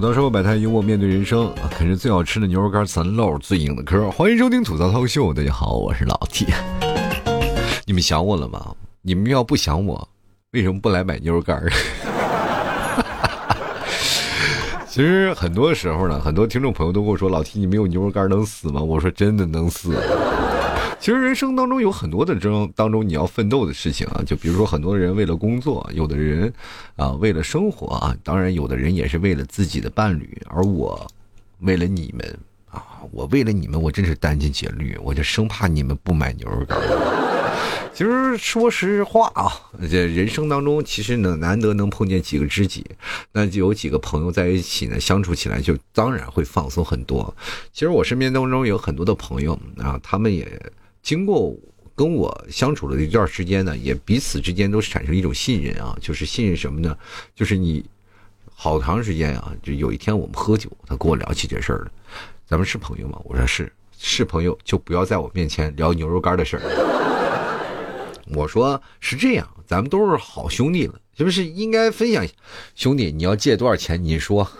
吐槽社会百态，幽默面对人生啊！啃着最好吃的牛肉干，咱唠最硬的嗑。欢迎收听吐槽涛秀，大家好，我是老 T。你们想我了吗？你们要不想我，为什么不来买牛肉干？其实很多时候呢，很多听众朋友都跟我说：“老 T，你没有牛肉干能死吗？”我说：“真的能死。”其实人生当中有很多的中当中你要奋斗的事情啊，就比如说很多人为了工作，有的人啊为了生活啊，当然有的人也是为了自己的伴侣，而我为了你们啊，我为了你们，我真是殚精竭虑，我就生怕你们不买牛肉干。其实说实话啊，这人生当中其实呢难得能碰见几个知己，那就有几个朋友在一起呢，相处起来就当然会放松很多。其实我身边当中有很多的朋友啊，他们也。经过跟我相处的一段时间呢，也彼此之间都产生一种信任啊，就是信任什么呢？就是你好长时间啊，就有一天我们喝酒，他跟我聊起这事儿了。咱们是朋友吗？我说是，是朋友就不要在我面前聊牛肉干的事儿。我说是这样，咱们都是好兄弟了，是不是应该分享？兄弟，你要借多少钱？你说。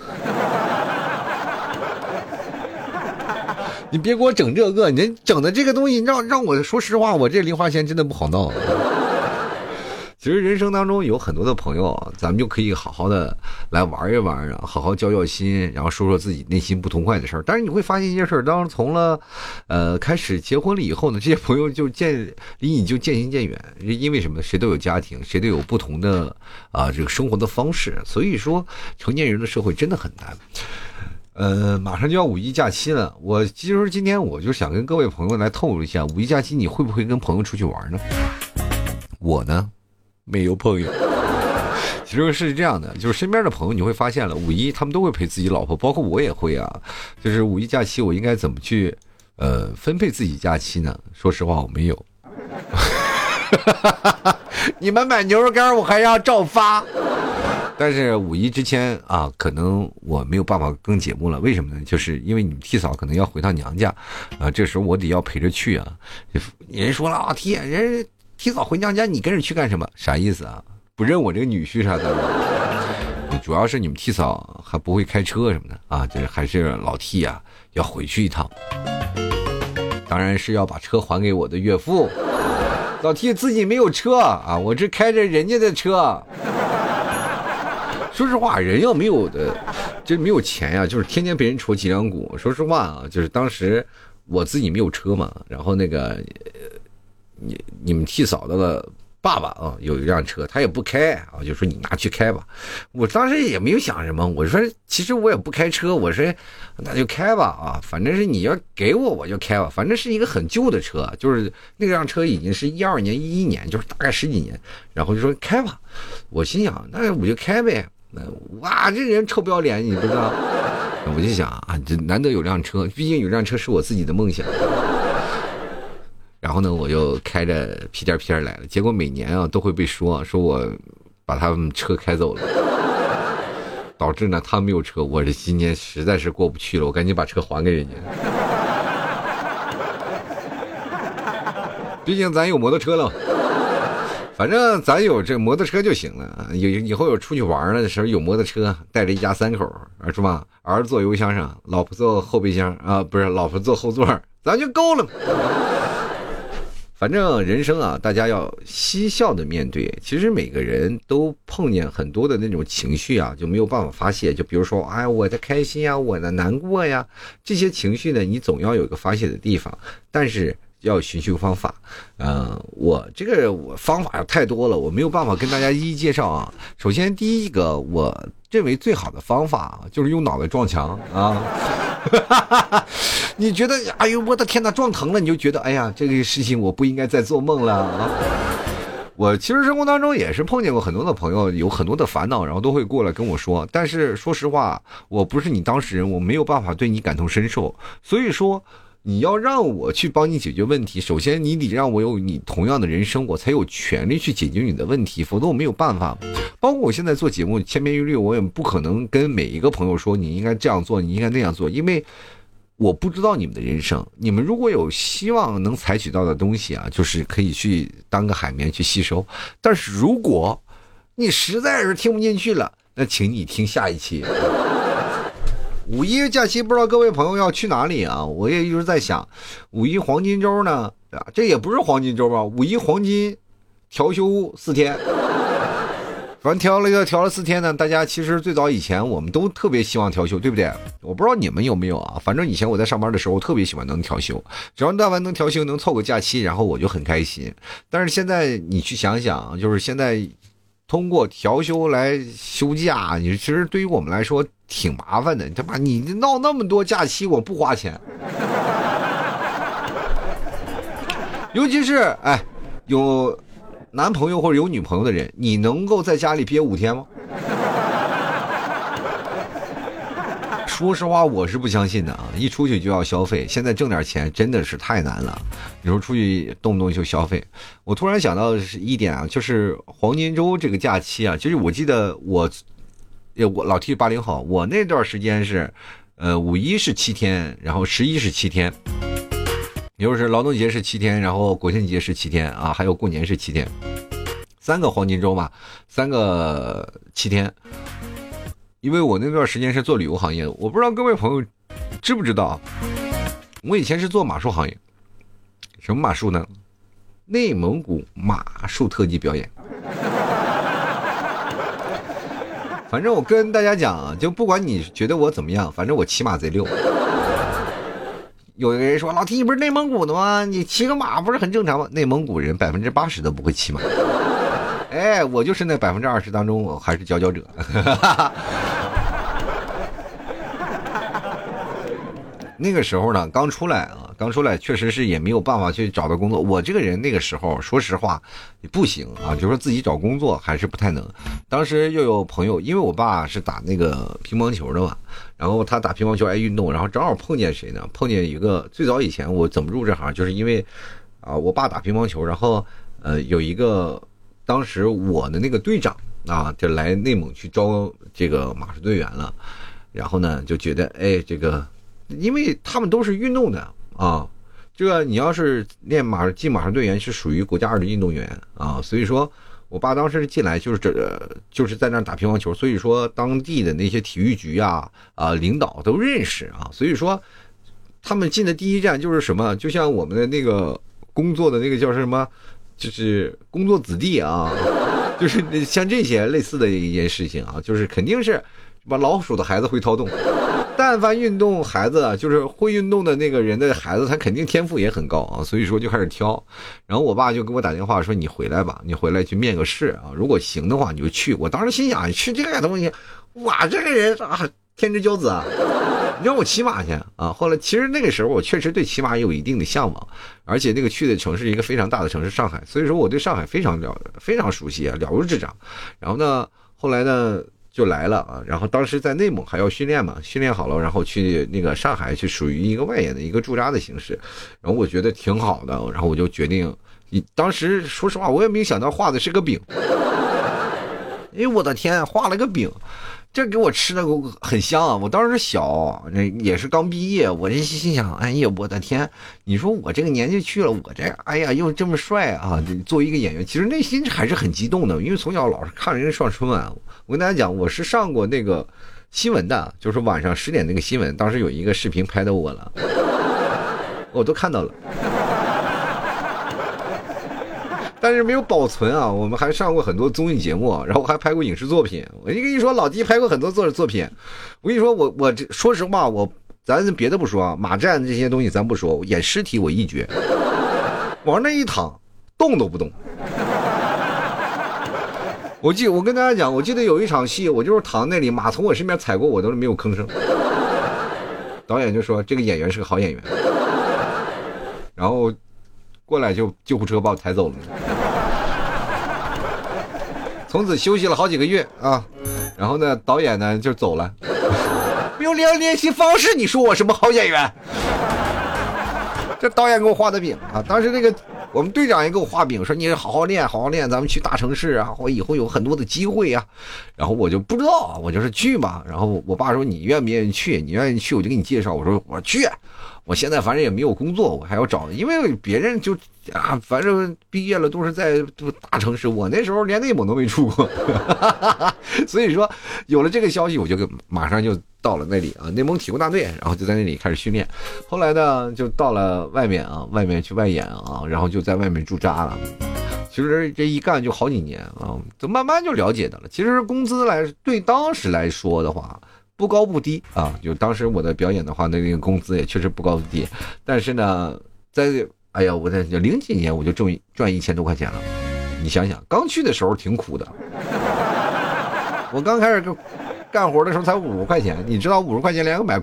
你别给我整这个，你整的这个东西让让我说实话，我这零花钱真的不好闹。其实人生当中有很多的朋友，咱们就可以好好的来玩一玩啊，好好交交心，然后说说自己内心不痛快的事儿。但是你会发现一件事儿，当从了呃开始结婚了以后呢，这些朋友就渐离你就渐行渐远，因为什么？谁都有家庭，谁都有不同的啊这个生活的方式，所以说成年人的社会真的很难。呃，马上就要五一假期了，我其实今天我就想跟各位朋友来透露一下，五一假期你会不会跟朋友出去玩呢？我呢，没有朋友。其实是这样的，就是身边的朋友你会发现了，五一他们都会陪自己老婆，包括我也会啊。就是五一假期我应该怎么去呃分配自己假期呢？说实话，我没有。你们买牛肉干，我还要照发。但是五一之前啊，可能我没有办法更节目了。为什么呢？就是因为你们替嫂可能要回趟娘家，啊，这时候我得要陪着去啊。人说了啊，替人替嫂回娘家，你跟着去干什么？啥意思啊？不认我这个女婿啥的？主要是你们替嫂还不会开车什么的啊，这还是老替啊要回去一趟。当然是要把车还给我的岳父。老替自己没有车啊，我这开着人家的车。说实话，人要没有的，就是没有钱呀，就是天天被人戳脊梁骨。说实话啊，就是当时我自己没有车嘛，然后那个你你们替嫂子的爸爸啊有一辆车，他也不开啊，就说你拿去开吧。我当时也没有想什么，我说其实我也不开车，我说那就开吧啊，反正是你要给我我就开吧，反正是一个很旧的车，就是那辆车已经是一二年一一年，就是大概十几年，然后就说开吧，我心想那我就开呗。那哇，这人臭不要脸，你不知道？我就想啊，这难得有辆车，毕竟有辆车是我自己的梦想。然后呢，我就开着屁颠屁颠来了。结果每年啊都会被说，说我把他们车开走了，导致呢他没有车。我这今年实在是过不去了，我赶紧把车还给人家。毕竟咱有摩托车了。反正咱有这摩托车就行了，有以后有出去玩了的时候有摩托车，带着一家三口啊，是吧？儿子坐油箱上，老婆坐后备箱啊，不是老婆坐后座，咱就够了。反正人生啊，大家要嬉笑的面对。其实每个人都碰见很多的那种情绪啊，就没有办法发泄。就比如说，哎，我的开心呀，我的难过呀，这些情绪呢，你总要有一个发泄的地方，但是。要寻求方法，嗯，我这个我方法太多了，我没有办法跟大家一一介绍啊。首先，第一个我认为最好的方法就是用脑袋撞墙啊。你觉得，哎呦，我的天哪，撞疼了，你就觉得，哎呀，这个事情我不应该再做梦了啊。我其实生活当中也是碰见过很多的朋友，有很多的烦恼，然后都会过来跟我说。但是说实话，我不是你当事人，我没有办法对你感同身受，所以说。你要让我去帮你解决问题，首先你得让我有你同样的人生，我才有权利去解决你的问题，否则我没有办法。包括我现在做节目，千篇一律，我也不可能跟每一个朋友说你应该这样做，你应该那样做，因为我不知道你们的人生。你们如果有希望能采取到的东西啊，就是可以去当个海绵去吸收。但是如果你实在是听不进去了，那请你听下一期。五一假期不知道各位朋友要去哪里啊？我也一直在想，五一黄金周呢，啊，这也不是黄金周吧？五一黄金调休四天。反正调了个调了四天呢，大家其实最早以前我们都特别希望调休，对不对？我不知道你们有没有啊？反正以前我在上班的时候，特别喜欢能调休，只要但凡能调休，能凑个假期，然后我就很开心。但是现在你去想想，就是现在通过调休来休假，你其实对于我们来说挺麻烦的。他妈，你闹那么多假期，我不花钱，尤其是哎有。男朋友或者有女朋友的人，你能够在家里憋五天吗？说实话，我是不相信的啊！一出去就要消费，现在挣点钱真的是太难了。你说出去动不动就消费，我突然想到的是一点啊，就是黄金周这个假期啊，就是我记得我，我老 T 八零后，我那段时间是，呃，五一是七天，然后十一是七天。也就是劳动节是七天，然后国庆节是七天啊，还有过年是七天，三个黄金周嘛，三个七天。因为我那段时间是做旅游行业的，我不知道各位朋友知不知道，我以前是做马术行业，什么马术呢？内蒙古马术特技表演。反正我跟大家讲，就不管你觉得我怎么样，反正我骑马贼溜。有一个人说：“老弟你不是内蒙古的吗？你骑个马不是很正常吗？内蒙古人百分之八十都不会骑马。哎，我就是那百分之二十当中，我还是佼佼者。那个时候呢，刚出来啊。”刚出来确实是也没有办法去找到工作。我这个人那个时候，说实话也，不行啊，就说自己找工作还是不太能。当时又有朋友，因为我爸是打那个乒乓球的嘛，然后他打乒乓球爱运动，然后正好碰见谁呢？碰见一个最早以前我怎么入这行，就是因为啊，我爸打乒乓球，然后呃有一个当时我的那个队长啊，就来内蒙去招这个马术队员了，然后呢就觉得哎这个，因为他们都是运动的。啊，这个你要是练马进马术队员是属于国家二级运动员啊，所以说我爸当时进来就是这就是在那打乒乓球，所以说当地的那些体育局啊啊领导都认识啊，所以说他们进的第一站就是什么，就像我们的那个工作的那个叫什么，就是工作子弟啊，就是像这些类似的一件事情啊，就是肯定是把老鼠的孩子会掏洞。但凡运动孩子，就是会运动的那个人的孩子，他肯定天赋也很高啊。所以说就开始挑，然后我爸就给我打电话说：“你回来吧，你回来去面个试啊，如果行的话你就去。”我当时心想：去这个东西，我这个人啊，天之骄子啊，让我骑马去啊？后来其实那个时候我确实对骑马有一定的向往，而且那个去的城市一个非常大的城市上海，所以说我对上海非常了非常熟悉啊，了如指掌。然后呢，后来呢？就来了啊，然后当时在内蒙还要训练嘛，训练好了，然后去那个上海，去属于一个外延的一个驻扎的形式，然后我觉得挺好的，然后我就决定，当时说实话，我也没想到画的是个饼，哎，我的天，画了个饼，这给我吃的很香啊！我当时小，那也是刚毕业，我这心想，哎呀，我的天，你说我这个年纪去了，我这，哎呀，又这么帅啊，作为一个演员，其实内心还是很激动的，因为从小老是看人家上春晚。我跟大家讲，我是上过那个新闻的，就是晚上十点那个新闻，当时有一个视频拍到我了，我都看到了，但是没有保存啊。我们还上过很多综艺节目，然后还拍过影视作品。我跟你说，老弟拍过很多作作品。我跟你说，我我这说实话，我咱别的不说啊，马战这些东西咱不说，演尸体我一绝，往那一躺，动都不动。我记，我跟大家讲，我记得有一场戏，我就是躺那里，马从我身边踩过，我都是没有吭声。导演就说这个演员是个好演员，然后过来就救护车把我抬走了。从此休息了好几个月啊，然后呢，导演呢就走了，没有练练习方式，你说我什么好演员？这导演给我画的饼啊，当时那个。我们队长也给我画饼，说你好好练，好好练，咱们去大城市啊，我以后有很多的机会呀。然后我就不知道，我就是去嘛。然后我爸说你愿不愿意去？你愿意去，我就给你介绍。我说我去，我现在反正也没有工作，我还要找，因为别人就啊，反正毕业了都是在大城市，我那时候连内蒙都没出过，所以说有了这个消息，我就马上就到了那里啊，内蒙体工大队，然后就在那里开始训练。后来呢，就到了外面啊，外面去外演啊，然后就在外面驻扎了。其实这一干就好几年啊，就慢慢就了解的了。其实工资来对当时来说的话。不高不低啊，就当时我的表演的话，那个工资也确实不高不低。但是呢，在哎呀，我在零几年我就挣赚一千多块钱了。你想想，刚去的时候挺苦的。我刚开始干活的时候才五十块钱，你知道五十块钱连个买，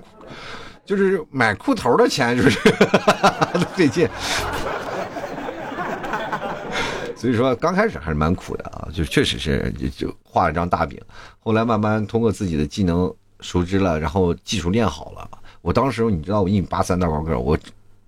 就是买裤头的钱就是都费劲。所以说刚开始还是蛮苦的啊，就确实是就就画了张大饼。后来慢慢通过自己的技能。熟知了，然后技术练好了。我当时你知道我一米八三大高个，我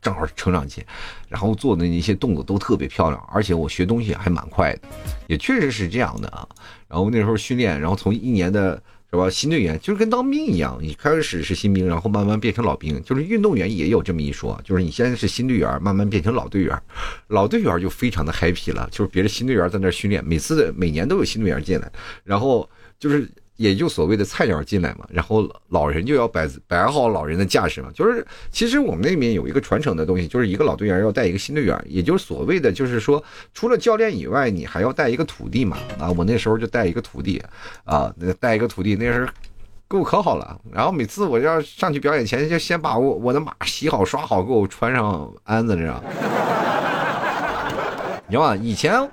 正好成长期，然后做的那些动作都特别漂亮，而且我学东西还蛮快的，也确实是这样的啊。然后那时候训练，然后从一年的是吧新队员，就是跟当兵一样，你开始是新兵，然后慢慢变成老兵。就是运动员也有这么一说，就是你现在是新队员，慢慢变成老队员，老队员就非常的 happy 了，就是别的新队员在那训练，每次每年都有新队员进来，然后就是。也就所谓的菜鸟进来嘛，然后老人就要摆摆好老人的架势嘛。就是其实我们那边有一个传承的东西，就是一个老队员要带一个新队员，也就是所谓的就是说，除了教练以外，你还要带一个徒弟嘛。啊，我那时候就带一个徒弟，啊，那带一个徒弟，那时候给我可好了。然后每次我要上去表演前，就先把我我的马洗好刷好，给我穿上鞍子上。你知道吗？以前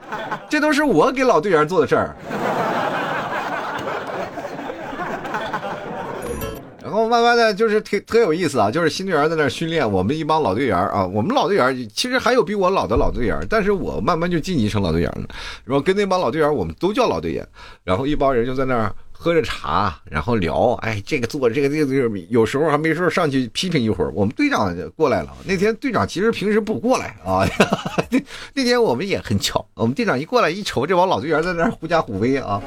这都是我给老队员做的事儿。慢慢的就是特特有意思啊，就是新队员在那训练，我们一帮老队员啊，我们老队员其实还有比我老的老队员，但是我慢慢就晋级成老队员了。然后跟那帮老队员，我们都叫老队员。然后一帮人就在那儿喝着茶，然后聊，哎，这个做这个这个，有时候还没事上去批评一会儿。我们队长过来了，那天队长其实平时不过来啊，那 那天我们也很巧，我们队长一过来一瞅，这帮老队员在那儿狐假虎威啊。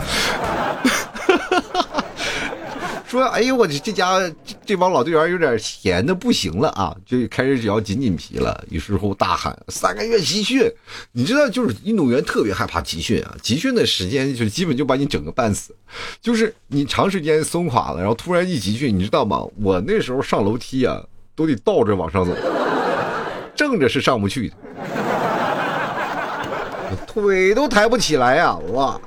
说，哎呦，我这这家这这帮老队员有点闲的不行了啊，就开始只要紧紧皮了。于是乎大喊三个月集训，你知道，就是运动员特别害怕集训啊，集训的时间就基本就把你整个半死，就是你长时间松垮了，然后突然一集训，你知道吗？我那时候上楼梯啊，都得倒着往上走，正着是上不去的，腿都抬不起来呀，哇！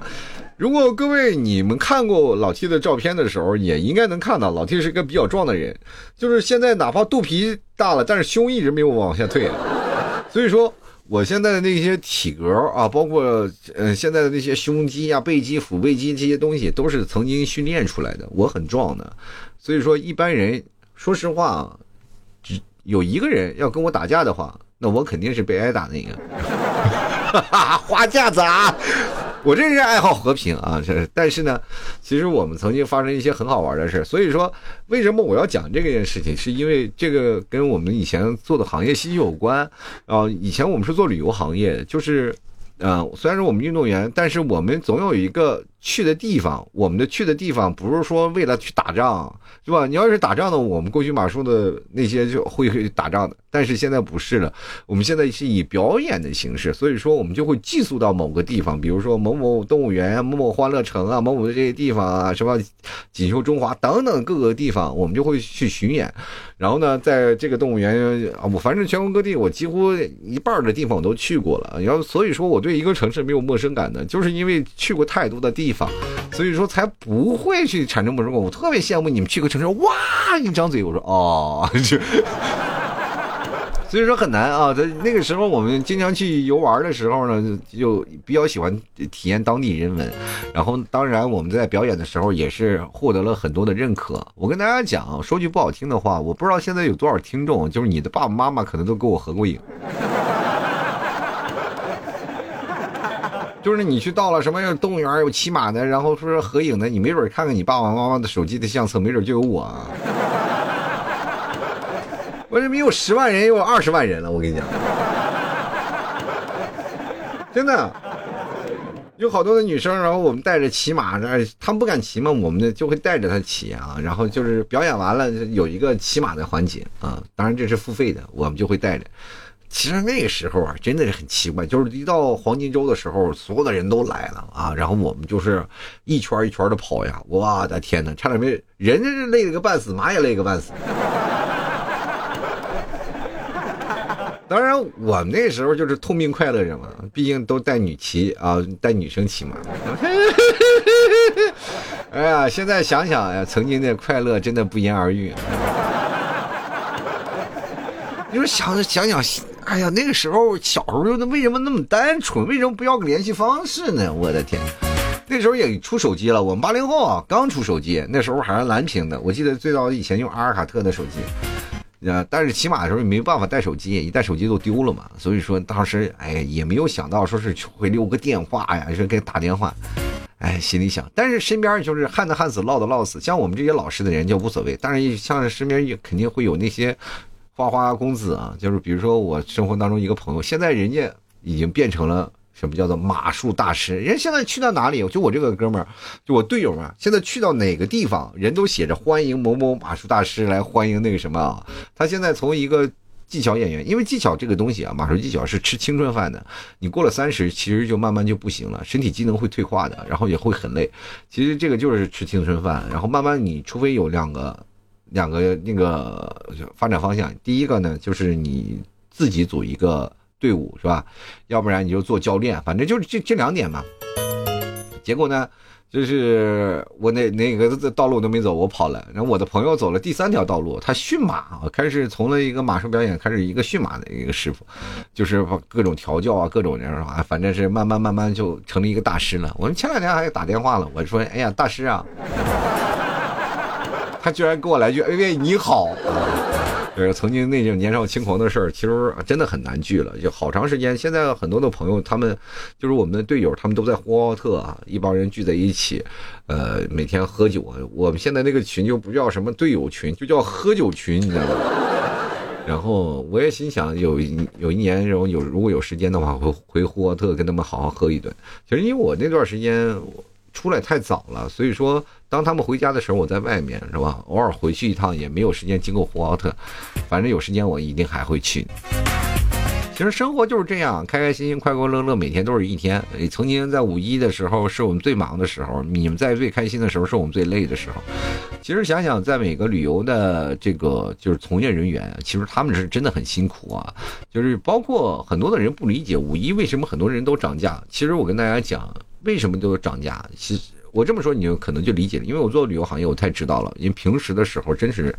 如果各位你们看过老 T 的照片的时候，也应该能看到老 T 是一个比较壮的人，就是现在哪怕肚皮大了，但是胸一直没有往下退。所以说，我现在的那些体格啊，包括呃现在的那些胸肌啊、背肌、腹背肌这些东西，都是曾经训练出来的。我很壮的，所以说一般人说实话，只有一个人要跟我打架的话，那我肯定是被挨打那个。哈哈花架子啊！我这是爱好和平啊，这但是呢，其实我们曾经发生一些很好玩的事所以说，为什么我要讲这个件事情？是因为这个跟我们以前做的行业息息有关啊。以前我们是做旅游行业，就是，嗯，虽然说我们运动员，但是我们总有一个去的地方。我们的去的地方不是说为了去打仗。是吧？你要是打仗的，我们过去马术的那些就会会打仗的，但是现在不是了。我们现在是以表演的形式，所以说我们就会寄宿到某个地方，比如说某某动物园、某某欢乐城啊、某某的这些地方啊，什么锦绣中华等等各个地方，我们就会去巡演。然后呢，在这个动物园啊，我反正全国各地，我几乎一半的地方我都去过了。然后所以说我对一个城市没有陌生感的，就是因为去过太多的地方，所以说才不会去产生陌生感。我特别羡慕你们去个。城市哇！一张嘴，我说哦，就所以说很难啊。在那个时候，我们经常去游玩的时候呢，就比较喜欢体验当地人文。然后，当然我们在表演的时候也是获得了很多的认可。我跟大家讲，说句不好听的话，我不知道现在有多少听众，就是你的爸爸妈妈可能都跟我合过影。就是你去到了什么动物园有骑马的，然后说是合影的，你没准看看你爸爸妈妈的手机的相册，没准就有我。我这没有十万人，有二十万人了，我跟你讲，真的。有好多的女生，然后我们带着骑马，哎，他们不敢骑嘛，我们呢就会带着他骑啊，然后就是表演完了有一个骑马的环节啊，当然这是付费的，我们就会带着。其实那个时候啊，真的是很奇怪，就是一到黄金周的时候，所有的人都来了啊，然后我们就是一圈一圈的跑呀，我的天哪，差点没人家是累了个半死，马也累个半死。当然，我们那时候就是痛并快乐着嘛，毕竟都带女骑啊，带女生骑嘛。哎呀，现在想想呀，曾经的快乐真的不言而喻。你说想想想，哎呀，那个时候小时候那为什么那么单纯？为什么不要个联系方式呢？我的天，那时候也出手机了。我们八零后啊，刚出手机，那时候还是蓝屏的。我记得最早以前用阿尔卡特的手机，啊，但是骑马的时候也没办法带手机，一带手机都丢了嘛。所以说当时哎也没有想到说是会留个电话呀，说给打电话，哎心里想。但是身边就是旱的旱死，涝的涝死，像我们这些老实的人就无所谓。但是像身边也肯定会有那些。花花公子啊，就是比如说我生活当中一个朋友，现在人家已经变成了什么叫做马术大师。人家现在去到哪里，就我这个哥们儿，就我队友们，现在去到哪个地方，人都写着欢迎某某马术大师来欢迎那个什么啊。他现在从一个技巧演员，因为技巧这个东西啊，马术技巧是吃青春饭的。你过了三十，其实就慢慢就不行了，身体机能会退化的，然后也会很累。其实这个就是吃青春饭，然后慢慢你除非有两个。两个那个发展方向，第一个呢，就是你自己组一个队伍，是吧？要不然你就做教练，反正就是这这两点嘛。结果呢，就是我那那个道路都没走，我跑了。然后我的朋友走了第三条道路，他驯马，开始从了一个马术表演，开始一个驯马的一个师傅，就是各种调教啊，各种人啊，反正是慢慢慢慢就成了一个大师了。我们前两天还打电话了，我说：“哎呀，大师啊。”他居然给我来句“哎喂，你好”，就是曾经那种年少轻狂的事儿，其实真的很难聚了，就好长时间。现在很多的朋友，他们就是我们的队友，他们都在呼和浩特啊，一帮人聚在一起，呃，每天喝酒。我们现在那个群就不叫什么队友群，就叫喝酒群，你知道吗？然后我也心想，有有一年，然后有如果有时间的话，会回呼和浩特跟他们好好喝一顿。其实因为我那段时间。出来太早了，所以说当他们回家的时候，我在外面是吧？偶尔回去一趟也没有时间经过呼和浩特，反正有时间我一定还会去。其实生活就是这样，开开心心、快快乐乐，每天都是一天。曾经在五一的时候是我们最忙的时候，你们在最开心的时候是我们最累的时候。其实想想，在每个旅游的这个就是从业人员，其实他们是真的很辛苦啊。就是包括很多的人不理解五一为什么很多人都涨价。其实我跟大家讲。为什么都涨价？其实我这么说，你就可能就理解了。因为我做旅游行业，我太知道了。因为平时的时候真是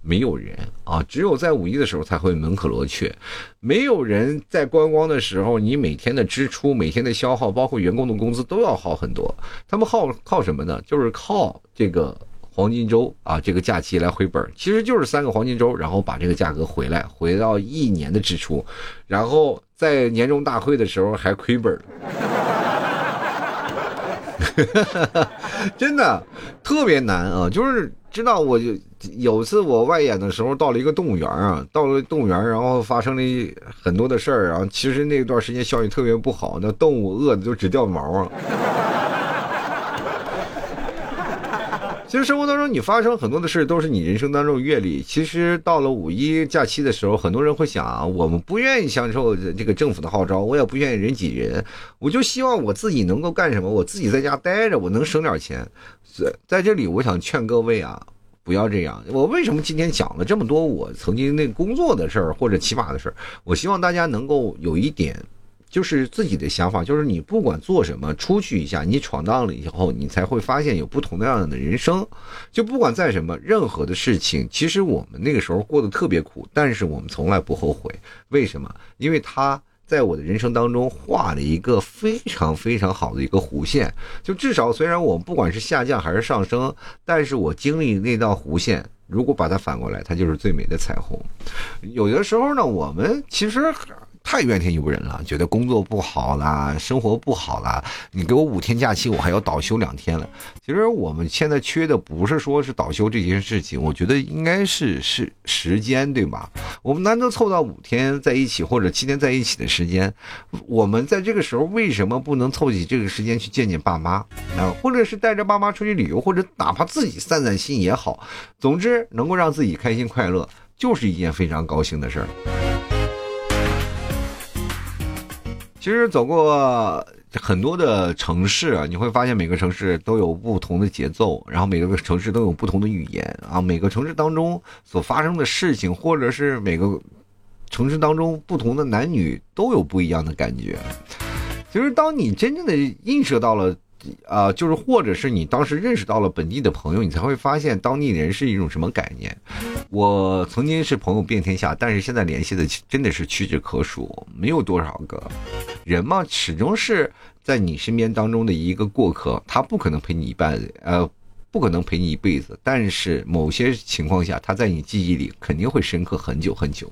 没有人啊，只有在五一的时候才会门可罗雀。没有人在观光的时候，你每天的支出、每天的消耗，包括员工的工资都要好很多。他们靠靠什么呢？就是靠这个黄金周啊，这个假期来回本。其实就是三个黄金周，然后把这个价格回来，回到一年的支出，然后在年终大会的时候还亏本。真的特别难啊！就是知道，我就有次我外演的时候，到了一个动物园啊，到了动物园，然后发生了很多的事儿然后。其实那段时间效益特别不好，那动物饿的就只掉毛啊。其实生活当中，你发生很多的事都是你人生当中阅历。其实到了五一假期的时候，很多人会想，我们不愿意享受这个政府的号召，我也不愿意人挤人，我就希望我自己能够干什么？我自己在家待着，我能省点钱。在在这里，我想劝各位啊，不要这样。我为什么今天讲了这么多我曾经那工作的事儿或者骑马的事儿？我希望大家能够有一点。就是自己的想法，就是你不管做什么，出去一下，你闯荡了以后，你才会发现有不同的样的人生。就不管在什么，任何的事情，其实我们那个时候过得特别苦，但是我们从来不后悔。为什么？因为他在我的人生当中画了一个非常非常好的一个弧线。就至少，虽然我们不管是下降还是上升，但是我经历那道弧线。如果把它反过来，它就是最美的彩虹。有的时候呢，我们其实太怨天尤人了，觉得工作不好啦，生活不好啦，你给我五天假期，我还要倒休两天了。其实我们现在缺的不是说是倒休这件事情，我觉得应该是是时间，对吧？我们难得凑到五天在一起或者七天在一起的时间，我们在这个时候为什么不能凑起这个时间去见见爸妈啊？或者是带着爸妈出去旅游，或者哪怕自己散散心也好，总之能够让自己开心快乐，就是一件非常高兴的事儿。其实走过很多的城市啊，你会发现每个城市都有不同的节奏，然后每个城市都有不同的语言啊，每个城市当中所发生的事情，或者是每个城市当中不同的男女都有不一样的感觉。其实，当你真正的映射到了。啊，就是或者是你当时认识到了本地的朋友，你才会发现当地人是一种什么概念。我曾经是朋友遍天下，但是现在联系的真的是屈指可数，没有多少个人嘛，始终是在你身边当中的一个过客，他不可能陪你一半，呃，不可能陪你一辈子，但是某些情况下，他在你记忆里肯定会深刻很久很久，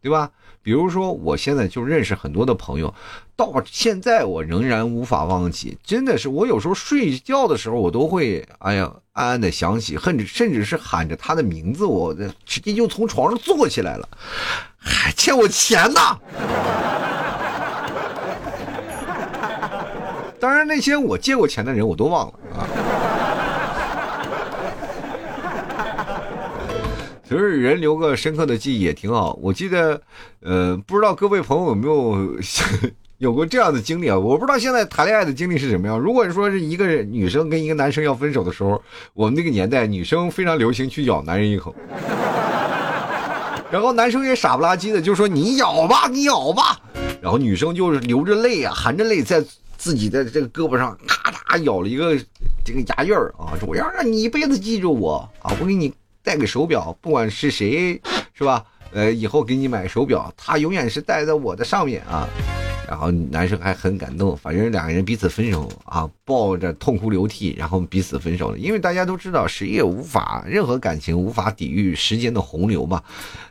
对吧？比如说，我现在就认识很多的朋友，到现在我仍然无法忘记。真的是，我有时候睡觉的时候，我都会，哎呀，暗暗的想起，甚至甚至是喊着他的名字，我直接就从床上坐起来了，还欠我钱呢。当然，那些我借过钱的人，我都忘了啊。其实人留个深刻的记忆也挺好。我记得，呃，不知道各位朋友有没有 有过这样的经历啊？我不知道现在谈恋爱的经历是什么样。如果说是一个女生跟一个男生要分手的时候，我们那个年代女生非常流行去咬男人一口，然后男生也傻不拉几的就说你咬吧，你咬吧，然后女生就是流着泪啊，含着泪在自己的这个胳膊上咔嚓咬了一个这个牙印儿啊，我要让你一辈子记住我啊，我给你。戴个手表，不管是谁，是吧？呃，以后给你买手表，他永远是戴在我的上面啊。然后男生还很感动，反正两个人彼此分手啊，抱着痛哭流涕，然后彼此分手了。因为大家都知道，谁也无法任何感情无法抵御时间的洪流嘛，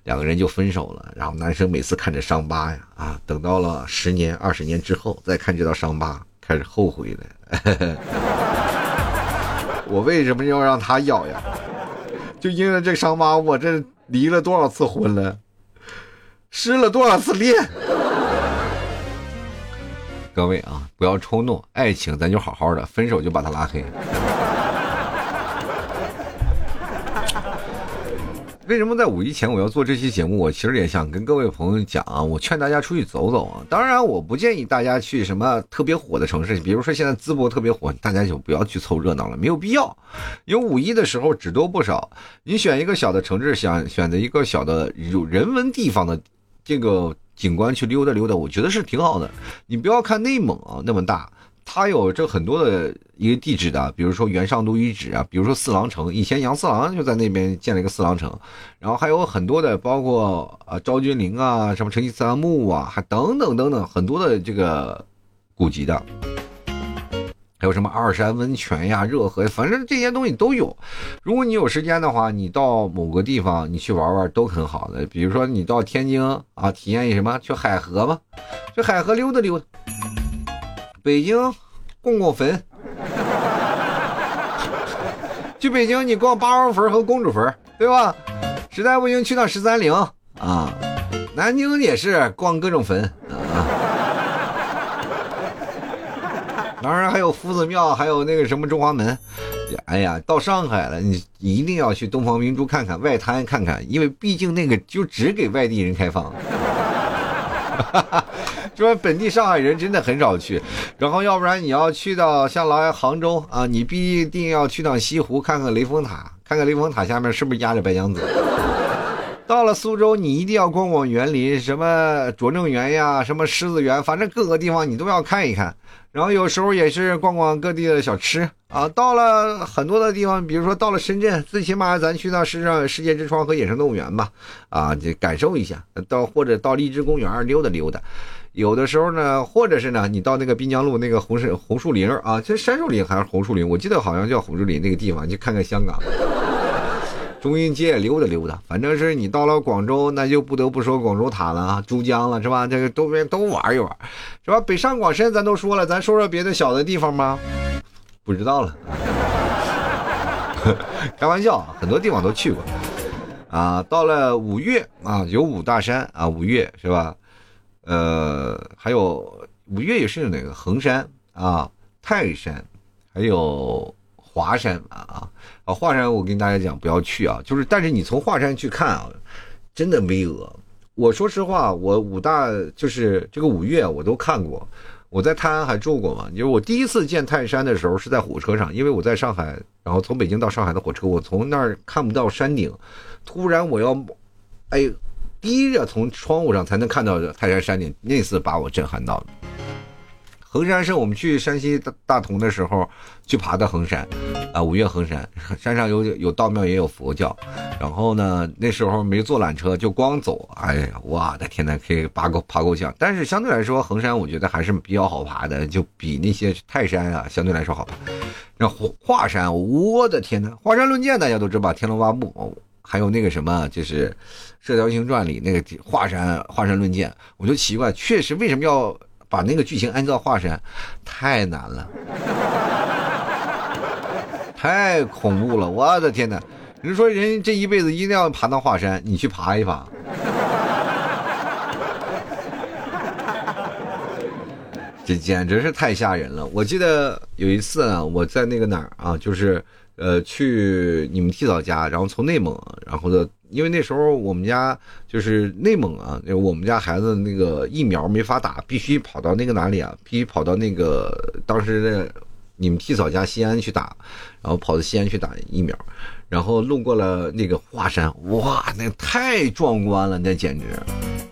两个人就分手了。然后男生每次看着伤疤呀，啊，等到了十年、二十年之后再看这道伤疤，开始后悔了。我为什么要让他咬呀？就因为这伤疤，我这离了多少次婚了，失了多少次恋。各位啊，不要冲动，爱情咱就好好的，分手就把他拉黑。为什么在五一前我要做这期节目？我其实也想跟各位朋友讲啊，我劝大家出去走走啊。当然，我不建议大家去什么特别火的城市，比如说现在淄博特别火，大家就不要去凑热闹了，没有必要。有五一的时候只多不少，你选一个小的城市，想选择一个小的有人文地方的这个景观去溜达溜达，我觉得是挺好的。你不要看内蒙啊那么大。它有这很多的一个地址的，比如说元上都遗址啊，比如说四郎城，以前杨四郎就在那边建了一个四郎城，然后还有很多的，包括啊昭君陵啊，什么成吉思汗墓啊，还等等等等很多的这个古籍的，还有什么二山温泉呀、热河，反正这些东西都有。如果你有时间的话，你到某个地方你去玩玩都很好的。比如说你到天津啊，体验一什么？去海河吧，去海河溜达溜达。北京逛逛坟，去北京你逛八王坟和公主坟，对吧？实在不行去趟十三陵啊。南京也是逛各种坟啊。当然还有夫子庙，还有那个什么中华门。哎呀，到上海了，你一定要去东方明珠看看，外滩看看，因为毕竟那个就只给外地人开放。就 说本地上海人真的很少去，然后要不然你要去到像来杭州啊，你必定要去趟西湖看看雷峰塔，看看雷峰塔下面是不是压着白娘子。到了苏州，你一定要逛逛园林，什么拙政园呀，什么狮子园，反正各个地方你都要看一看。然后有时候也是逛逛各地的小吃啊。到了很多的地方，比如说到了深圳，最起码咱去到世上世界之窗和野生动物园吧，啊，就感受一下。到或者到荔枝公园溜达溜达。有的时候呢，或者是呢，你到那个滨江路那个红树红树林啊，其实杉树林还是红树林，我记得好像叫红树林那个地方，去看看香港。中英街也溜达溜达。反正是你到了广州，那就不得不说广州塔了啊，珠江了是吧？这个周边都玩一玩，是吧？北上广深咱都说了，咱说说别的小的地方吗？不知道了，开玩笑，很多地方都去过啊。到了五岳啊，有五大山啊，五岳是吧？呃，还有五岳也是哪个衡山啊、泰山，还有华山啊啊！华山我跟大家讲不要去啊，就是但是你从华山去看啊，真的巍峨。我说实话，我五大就是这个五岳我都看过。我在泰安还住过嘛？就是我第一次见泰山的时候是在火车上，因为我在上海，然后从北京到上海的火车，我从那儿看不到山顶，突然我要，哎，低着从窗户上才能看到泰山山顶，那次把我震撼到了。衡山是我们去山西大大同的时候去爬的衡山，啊，五岳衡山，山上有有道庙也有佛教，然后呢，那时候没坐缆车，就光走，哎呀，我的天呐，可以爬够爬够呛。但是相对来说，衡山我觉得还是比较好爬的，就比那些泰山啊相对来说好爬。那华华山，我的天呐，华山论剑大家都知道吧？天龙八部，还有那个什么，就是《射雕英雄传》里那个华山华山论剑，我就奇怪，确实为什么要？把那个剧情按照华山，太难了，太恐怖了！我的天哪！人说人这一辈子一定要爬到华山，你去爬一爬，这简直是太吓人了！我记得有一次啊，我在那个哪儿啊，就是呃去你们替嫂家，然后从内蒙，然后的。因为那时候我们家就是内蒙啊，我们家孩子那个疫苗没法打，必须跑到那个哪里啊？必须跑到那个当时的你们替嫂家西安去打，然后跑到西安去打疫苗，然后路过了那个华山，哇，那太壮观了，那简直，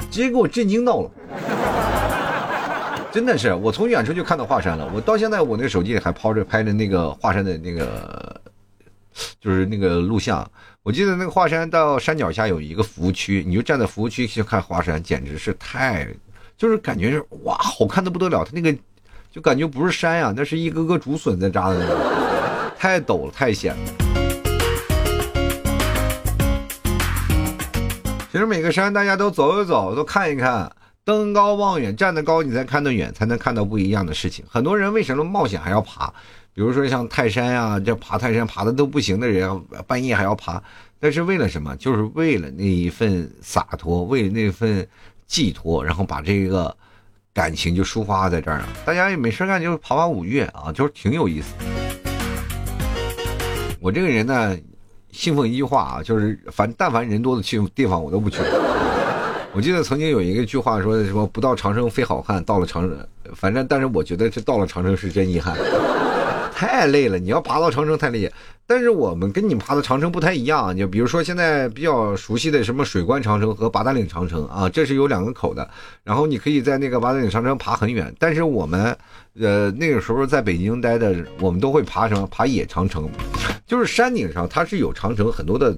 直接给我震惊到了，真的是，我从远处就看到华山了，我到现在我那手机里还抛着拍着那个华山的那个，就是那个录像。我记得那个华山到山脚下有一个服务区，你就站在服务区去看华山，简直是太，就是感觉是哇，好看的不得了。它那个就感觉不是山呀，那是一个个竹笋在扎的那种，太陡了，太险了。其实每个山大家都走一走，都看一看，登高望远，站得高你才看得远，才能看到不一样的事情。很多人为什么冒险还要爬？比如说像泰山呀，这爬泰山爬的都不行的人，半夜还要爬，但是为了什么？就是为了那一份洒脱，为了那份寄托，然后把这个感情就抒发在这儿了。大家也没事干，就爬爬五岳啊，就是挺有意思。我这个人呢，信奉一句话啊，就是凡但凡人多的去地方，我都不去。我记得曾经有一个句话说什么“不到长城非好汉，到了长城”，反正但是我觉得这到了长城是真遗憾。太累了，你要爬到长城太累。但是我们跟你爬的长城不太一样，就比如说现在比较熟悉的什么水关长城和八达岭长城啊，这是有两个口的。然后你可以在那个八达岭长城爬很远。但是我们，呃，那个时候在北京待的，我们都会爬什么？爬野长城，就是山顶上它是有长城很多的。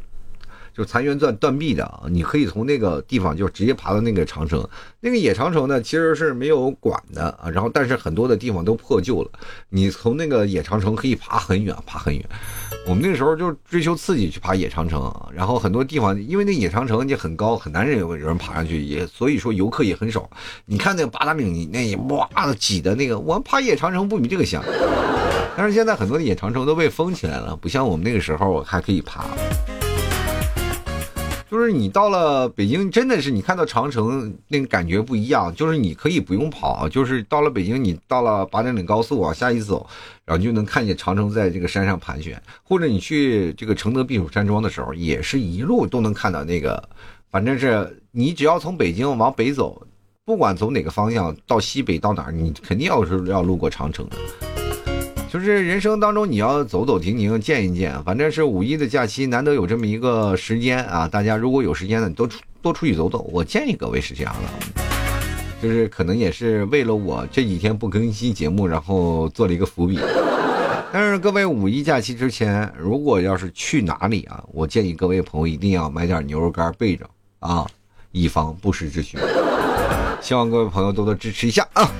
就残垣断断壁的啊，你可以从那个地方就直接爬到那个长城。那个野长城呢，其实是没有管的啊，然后但是很多的地方都破旧了。你从那个野长城可以爬很远，爬很远。我们那个时候就追求刺激去爬野长城，然后很多地方因为那野长城就很高，很难有有人爬上去，也所以说游客也很少。你看那个八达岭你那哇挤的那个，我们爬野长城不比这个香。但是现在很多的野长城都被封起来了，不像我们那个时候还可以爬。就是你到了北京，真的是你看到长城那个感觉不一样。就是你可以不用跑，就是到了北京，你到了八达岭高速往下一走，然后就能看见长城在这个山上盘旋。或者你去这个承德避暑山庄的时候，也是一路都能看到那个。反正是你只要从北京往北走，不管走哪个方向，到西北到哪儿，你肯定要是要路过长城的。就是人生当中你要走走停停见一见，反正是五一的假期难得有这么一个时间啊！大家如果有时间呢，多出多出去走走。我建议各位是这样的，就是可能也是为了我这几天不更新节目，然后做了一个伏笔。但是各位五一假期之前，如果要是去哪里啊，我建议各位朋友一定要买点牛肉干备着啊，以防不时之需。希望各位朋友多多支持一下啊！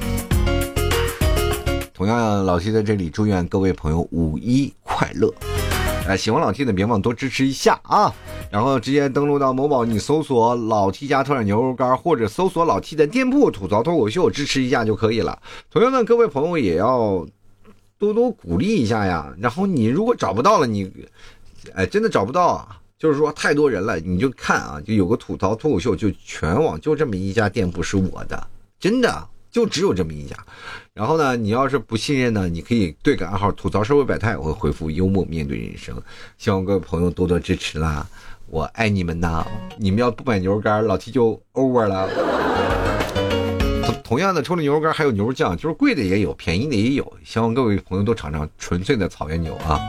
同样，老七在这里祝愿各位朋友五一快乐。哎，喜欢老 T 的别忘多支持一下啊！然后直接登录到某宝，你搜索“老 T 家特产牛肉干”或者搜索老 T 的店铺“吐槽脱口秀”，支持一下就可以了。同样的，各位朋友也要多多鼓励一下呀。然后你如果找不到了，你哎真的找不到啊，就是说太多人了，你就看啊，就有个吐槽脱口秀，就全网就这么一家店铺是我的，真的。就只有这么一家，然后呢，你要是不信任呢，你可以对个暗号吐槽社会百态，我会回复幽默面对人生，希望各位朋友多多支持啦，我爱你们呐！你们要不买牛肉干，老 T 就 over 了。同同样的，除了牛肉干，还有牛肉酱，就是贵的也有，便宜的也有，希望各位朋友都尝尝纯粹的草原牛啊！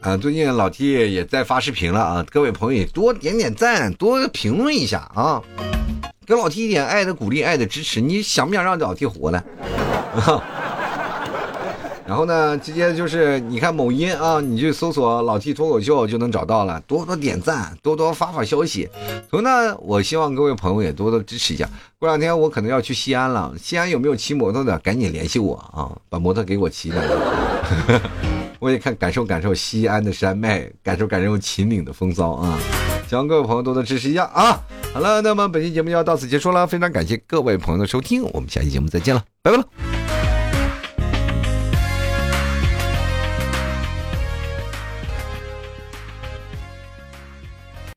啊，最近老 T 也在发视频了啊，各位朋友也多点点赞，多评论一下啊！给老 T 一点爱的鼓励，爱的支持，你想不想让老 T 活呢？然后呢，直接就是你看某音啊，你去搜索“老 T 脱口秀”就能找到了，多多点赞，多多发发消息。同时呢，我希望各位朋友也多多支持一下。过两天我可能要去西安了，西安有没有骑摩托的？赶紧联系我啊，把摩托给我骑来。我也看感受感受西安的山脉，感受感受秦岭的风骚啊！希望各位朋友多多支持一下啊！好了，那么本期节目就要到此结束了，非常感谢各位朋友的收听，我们下期节目再见了，拜拜了。